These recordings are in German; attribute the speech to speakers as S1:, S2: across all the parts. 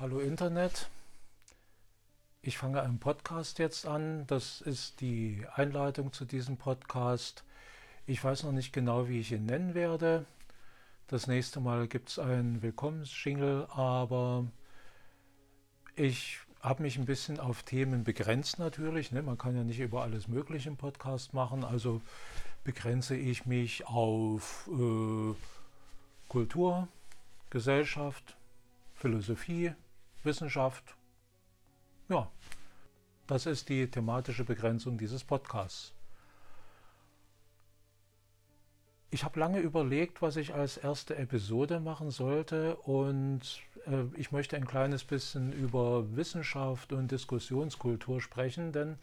S1: Hallo Internet. Ich fange einen Podcast jetzt an. Das ist die Einleitung zu diesem Podcast. Ich weiß noch nicht genau, wie ich ihn nennen werde. Das nächste Mal gibt es einen Willkommensschingle, aber ich habe mich ein bisschen auf Themen begrenzt natürlich. Ne? Man kann ja nicht über alles Mögliche im Podcast machen. Also begrenze ich mich auf äh, Kultur, Gesellschaft, Philosophie, Wissenschaft. Ja, das ist die thematische Begrenzung dieses Podcasts. Ich habe lange überlegt, was ich als erste Episode machen sollte und äh, ich möchte ein kleines bisschen über Wissenschaft und Diskussionskultur sprechen, denn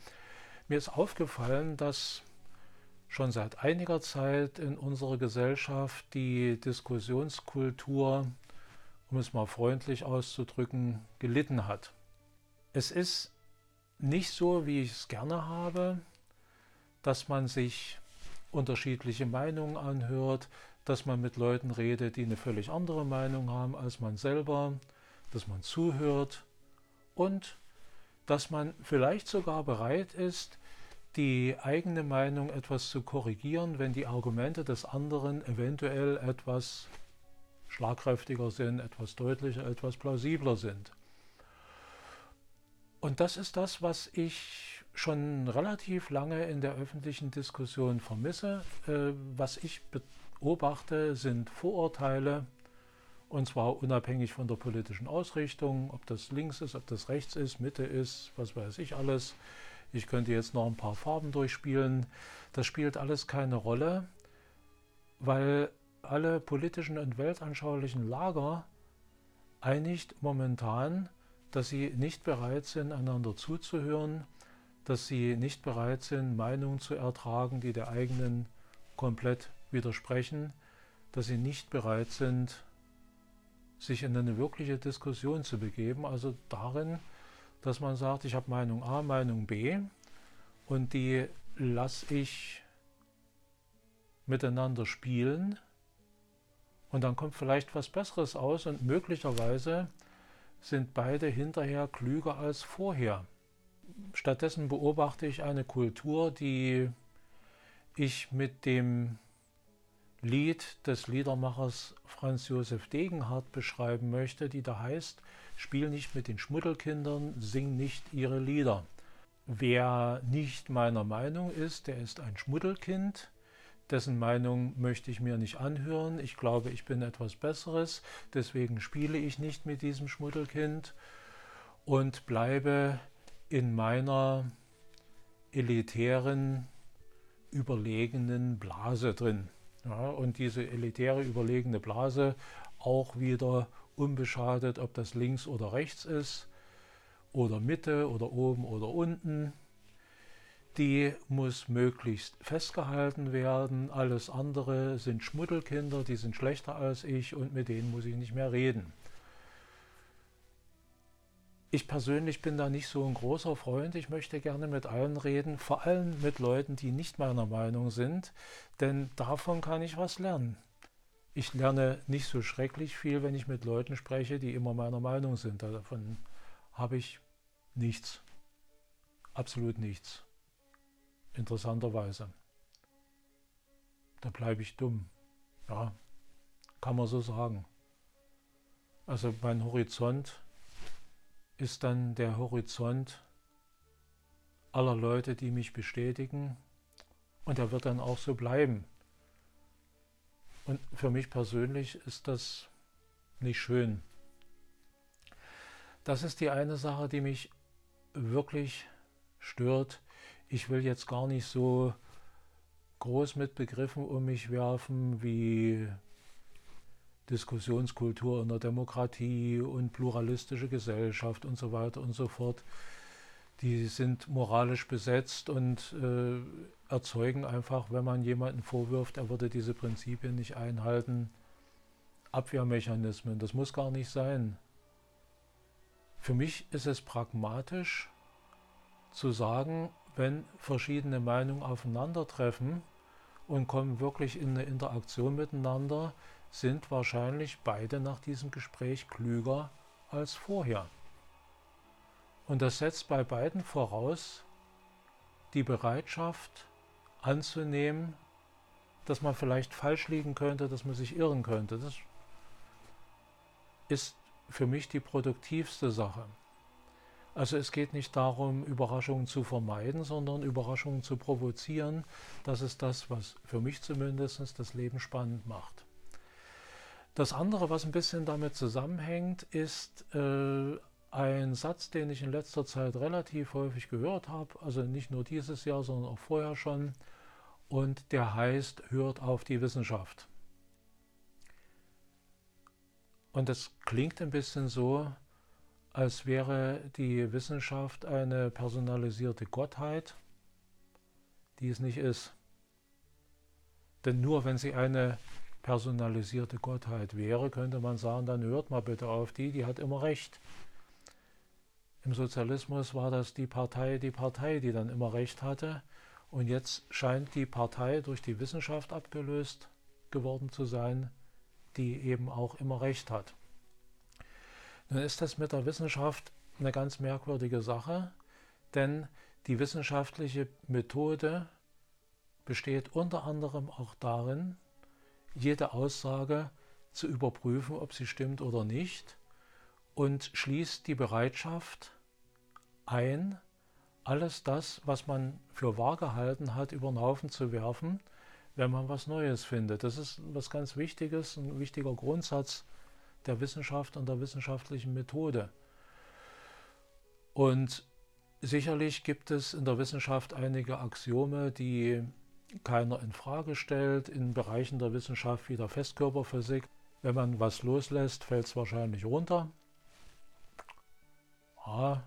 S1: mir ist aufgefallen, dass schon seit einiger Zeit in unserer Gesellschaft die Diskussionskultur um es mal freundlich auszudrücken, gelitten hat. Es ist nicht so, wie ich es gerne habe, dass man sich unterschiedliche Meinungen anhört, dass man mit Leuten redet, die eine völlig andere Meinung haben als man selber, dass man zuhört und dass man vielleicht sogar bereit ist, die eigene Meinung etwas zu korrigieren, wenn die Argumente des anderen eventuell etwas schlagkräftiger sind, etwas deutlicher, etwas plausibler sind. Und das ist das, was ich schon relativ lange in der öffentlichen Diskussion vermisse. Äh, was ich beobachte, sind Vorurteile, und zwar unabhängig von der politischen Ausrichtung, ob das links ist, ob das rechts ist, Mitte ist, was weiß ich alles. Ich könnte jetzt noch ein paar Farben durchspielen. Das spielt alles keine Rolle, weil alle politischen und weltanschaulichen Lager einigt momentan, dass sie nicht bereit sind, einander zuzuhören, dass sie nicht bereit sind, Meinungen zu ertragen, die der eigenen komplett widersprechen, dass sie nicht bereit sind, sich in eine wirkliche Diskussion zu begeben, also darin, dass man sagt, ich habe Meinung A, Meinung B und die lasse ich miteinander spielen und dann kommt vielleicht was Besseres aus und möglicherweise sind beide hinterher klüger als vorher. Stattdessen beobachte ich eine Kultur, die ich mit dem Lied des Liedermachers Franz Josef Degenhardt beschreiben möchte, die da heißt, Spiel nicht mit den Schmuddelkindern, sing nicht ihre Lieder. Wer nicht meiner Meinung ist, der ist ein Schmuddelkind dessen Meinung möchte ich mir nicht anhören. Ich glaube, ich bin etwas Besseres, deswegen spiele ich nicht mit diesem Schmuddelkind und bleibe in meiner elitären, überlegenen Blase drin. Ja, und diese elitäre, überlegene Blase auch wieder unbeschadet, ob das links oder rechts ist oder Mitte oder oben oder unten die muss möglichst festgehalten werden. Alles andere sind Schmuddelkinder, die sind schlechter als ich und mit denen muss ich nicht mehr reden. Ich persönlich bin da nicht so ein großer Freund. Ich möchte gerne mit allen reden, vor allem mit Leuten, die nicht meiner Meinung sind, denn davon kann ich was lernen. Ich lerne nicht so schrecklich viel, wenn ich mit Leuten spreche, die immer meiner Meinung sind. Davon habe ich nichts. Absolut nichts interessanterweise. Da bleibe ich dumm. Ja, kann man so sagen. Also mein Horizont ist dann der Horizont aller Leute, die mich bestätigen und er wird dann auch so bleiben. Und für mich persönlich ist das nicht schön. Das ist die eine Sache, die mich wirklich stört ich will jetzt gar nicht so groß mit Begriffen um mich werfen wie Diskussionskultur in der Demokratie und pluralistische Gesellschaft und so weiter und so fort. Die sind moralisch besetzt und äh, erzeugen einfach, wenn man jemanden vorwirft, er würde diese Prinzipien nicht einhalten, Abwehrmechanismen. Das muss gar nicht sein. Für mich ist es pragmatisch zu sagen, wenn verschiedene Meinungen aufeinandertreffen und kommen wirklich in eine Interaktion miteinander, sind wahrscheinlich beide nach diesem Gespräch klüger als vorher. Und das setzt bei beiden voraus die Bereitschaft anzunehmen, dass man vielleicht falsch liegen könnte, dass man sich irren könnte. Das ist für mich die produktivste Sache. Also es geht nicht darum, Überraschungen zu vermeiden, sondern Überraschungen zu provozieren. Das ist das, was für mich zumindest das Leben spannend macht. Das andere, was ein bisschen damit zusammenhängt, ist äh, ein Satz, den ich in letzter Zeit relativ häufig gehört habe, also nicht nur dieses Jahr, sondern auch vorher schon, und der heißt, hört auf die Wissenschaft. Und das klingt ein bisschen so, als wäre die Wissenschaft eine personalisierte Gottheit, die es nicht ist. Denn nur wenn sie eine personalisierte Gottheit wäre, könnte man sagen, dann hört mal bitte auf die, die hat immer recht. Im Sozialismus war das die Partei, die Partei, die dann immer recht hatte. Und jetzt scheint die Partei durch die Wissenschaft abgelöst geworden zu sein, die eben auch immer recht hat. Nun ist das mit der Wissenschaft eine ganz merkwürdige Sache, denn die wissenschaftliche Methode besteht unter anderem auch darin, jede Aussage zu überprüfen, ob sie stimmt oder nicht, und schließt die Bereitschaft ein, alles das, was man für wahr gehalten hat, über den Haufen zu werfen, wenn man was Neues findet. Das ist was ganz Wichtiges, ein wichtiger Grundsatz der Wissenschaft und der wissenschaftlichen Methode. Und sicherlich gibt es in der Wissenschaft einige Axiome, die keiner in Frage stellt, in Bereichen der Wissenschaft wie der Festkörperphysik. Wenn man was loslässt, fällt es wahrscheinlich runter. Ja,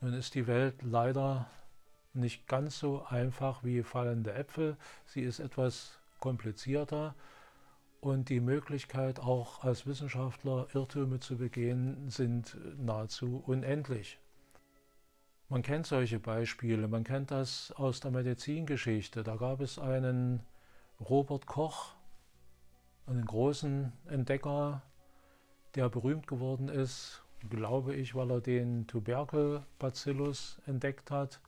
S1: nun ist die Welt leider nicht ganz so einfach wie fallende Äpfel. Sie ist etwas komplizierter und die Möglichkeit, auch als Wissenschaftler Irrtüme zu begehen, sind nahezu unendlich. Man kennt solche Beispiele, man kennt das aus der Medizingeschichte. Da gab es einen Robert Koch, einen großen Entdecker, der berühmt geworden ist glaube ich, weil er den Tuberkelbacillus entdeckt hat,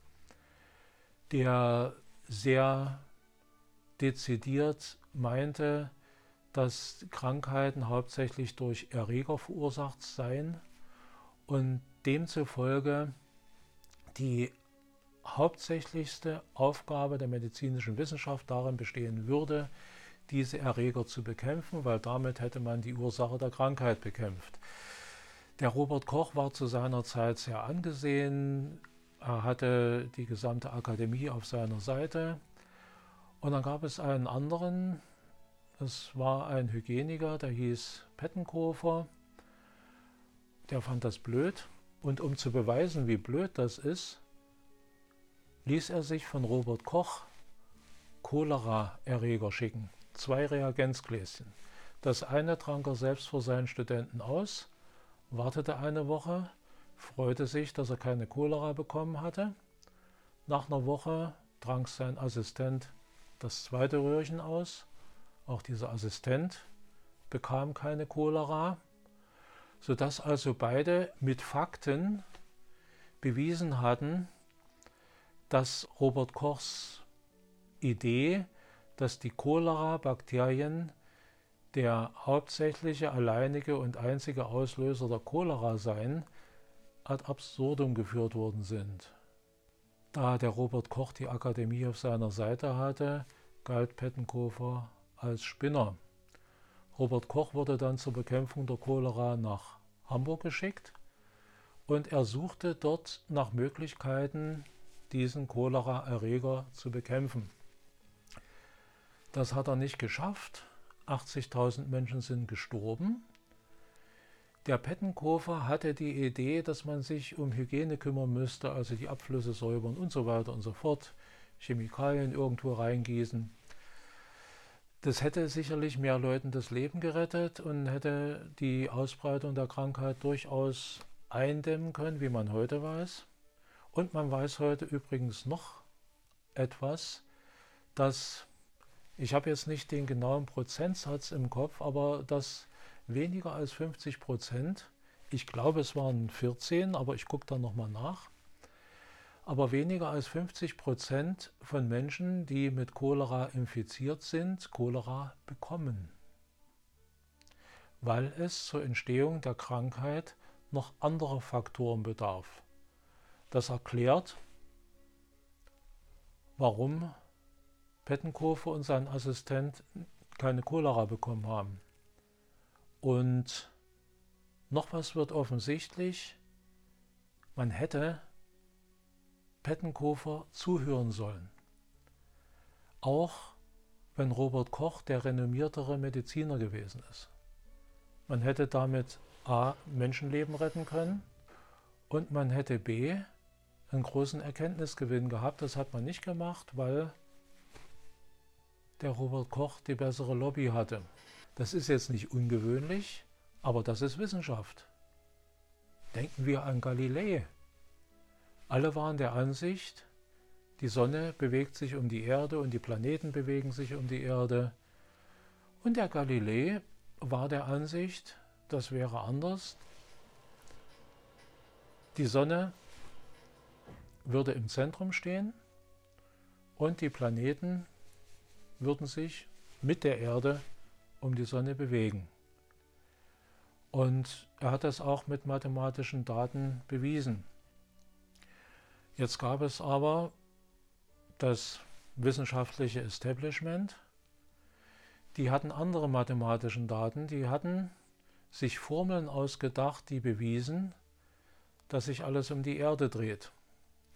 S1: der sehr dezidiert meinte, dass Krankheiten hauptsächlich durch Erreger verursacht seien und demzufolge die hauptsächlichste Aufgabe der medizinischen Wissenschaft darin bestehen würde, diese Erreger zu bekämpfen, weil damit hätte man die Ursache der Krankheit bekämpft. Der Robert Koch war zu seiner Zeit sehr angesehen. Er hatte die gesamte Akademie auf seiner Seite. Und dann gab es einen anderen, das war ein Hygieniker, der hieß Pettenkofer. Der fand das blöd. Und um zu beweisen, wie blöd das ist, ließ er sich von Robert Koch Cholera-Erreger schicken. Zwei Reagenzgläschen. Das eine trank er selbst für seinen Studenten aus wartete eine Woche, freute sich, dass er keine Cholera bekommen hatte. Nach einer Woche trank sein Assistent das zweite Röhrchen aus. Auch dieser Assistent bekam keine Cholera, sodass also beide mit Fakten bewiesen hatten, dass Robert Kochs Idee, dass die Cholera-Bakterien der hauptsächliche, alleinige und einzige Auslöser der Cholera sein, ad absurdum geführt worden sind. Da der Robert Koch die Akademie auf seiner Seite hatte, galt Pettenkofer als Spinner. Robert Koch wurde dann zur Bekämpfung der Cholera nach Hamburg geschickt und er suchte dort nach Möglichkeiten, diesen Cholera-Erreger zu bekämpfen. Das hat er nicht geschafft 80.000 Menschen sind gestorben. Der Pettenkofer hatte die Idee, dass man sich um Hygiene kümmern müsste, also die Abflüsse säubern und so weiter und so fort, Chemikalien irgendwo reingießen. Das hätte sicherlich mehr Leuten das Leben gerettet und hätte die Ausbreitung der Krankheit durchaus eindämmen können, wie man heute weiß. Und man weiß heute übrigens noch etwas, dass ich habe jetzt nicht den genauen Prozentsatz im Kopf, aber dass weniger als 50 Prozent Ich glaube, es waren 14, aber ich gucke da nochmal nach. Aber weniger als 50 Prozent von Menschen, die mit Cholera infiziert sind, Cholera bekommen, weil es zur Entstehung der Krankheit noch andere Faktoren bedarf. Das erklärt, warum Pettenkofer und sein Assistent keine Cholera bekommen haben. Und noch was wird offensichtlich, man hätte Pettenkofer zuhören sollen. Auch wenn Robert Koch der renommiertere Mediziner gewesen ist. Man hätte damit A. Menschenleben retten können und man hätte B. einen großen Erkenntnisgewinn gehabt. Das hat man nicht gemacht, weil der Robert Koch die bessere Lobby hatte. Das ist jetzt nicht ungewöhnlich, aber das ist Wissenschaft. Denken wir an Galilei. Alle waren der Ansicht, die Sonne bewegt sich um die Erde und die Planeten bewegen sich um die Erde. Und der Galilei war der Ansicht, das wäre anders. Die Sonne würde im Zentrum stehen und die Planeten würden sich mit der Erde um die Sonne bewegen. Und er hat das auch mit mathematischen Daten bewiesen. Jetzt gab es aber das wissenschaftliche Establishment, die hatten andere mathematischen Daten, die hatten sich Formeln ausgedacht, die bewiesen, dass sich alles um die Erde dreht.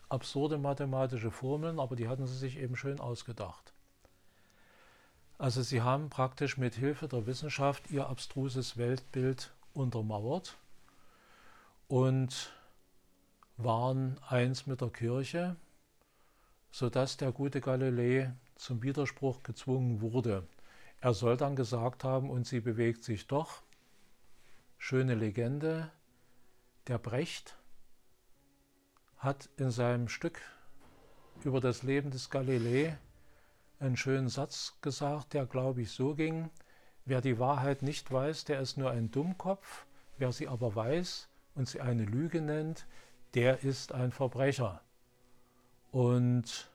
S1: Absurde mathematische Formeln, aber die hatten sie sich eben schön ausgedacht. Also sie haben praktisch mit Hilfe der Wissenschaft ihr abstruses Weltbild untermauert und waren eins mit der Kirche, sodass der gute Galilei zum Widerspruch gezwungen wurde. Er soll dann gesagt haben, und sie bewegt sich doch. Schöne Legende. Der Brecht hat in seinem Stück über das Leben des Galilei einen schönen Satz gesagt, der, glaube ich, so ging, wer die Wahrheit nicht weiß, der ist nur ein Dummkopf, wer sie aber weiß und sie eine Lüge nennt, der ist ein Verbrecher. Und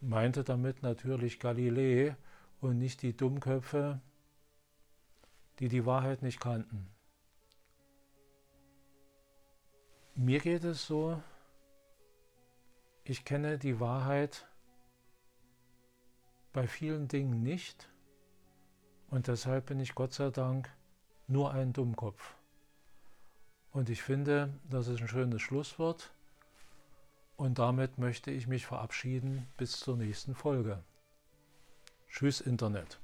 S1: meinte damit natürlich Galilei und nicht die Dummköpfe, die die Wahrheit nicht kannten. Mir geht es so, ich kenne die Wahrheit bei vielen Dingen nicht und deshalb bin ich Gott sei Dank nur ein Dummkopf. Und ich finde, das ist ein schönes Schlusswort und damit möchte ich mich verabschieden bis zur nächsten Folge. Tschüss Internet.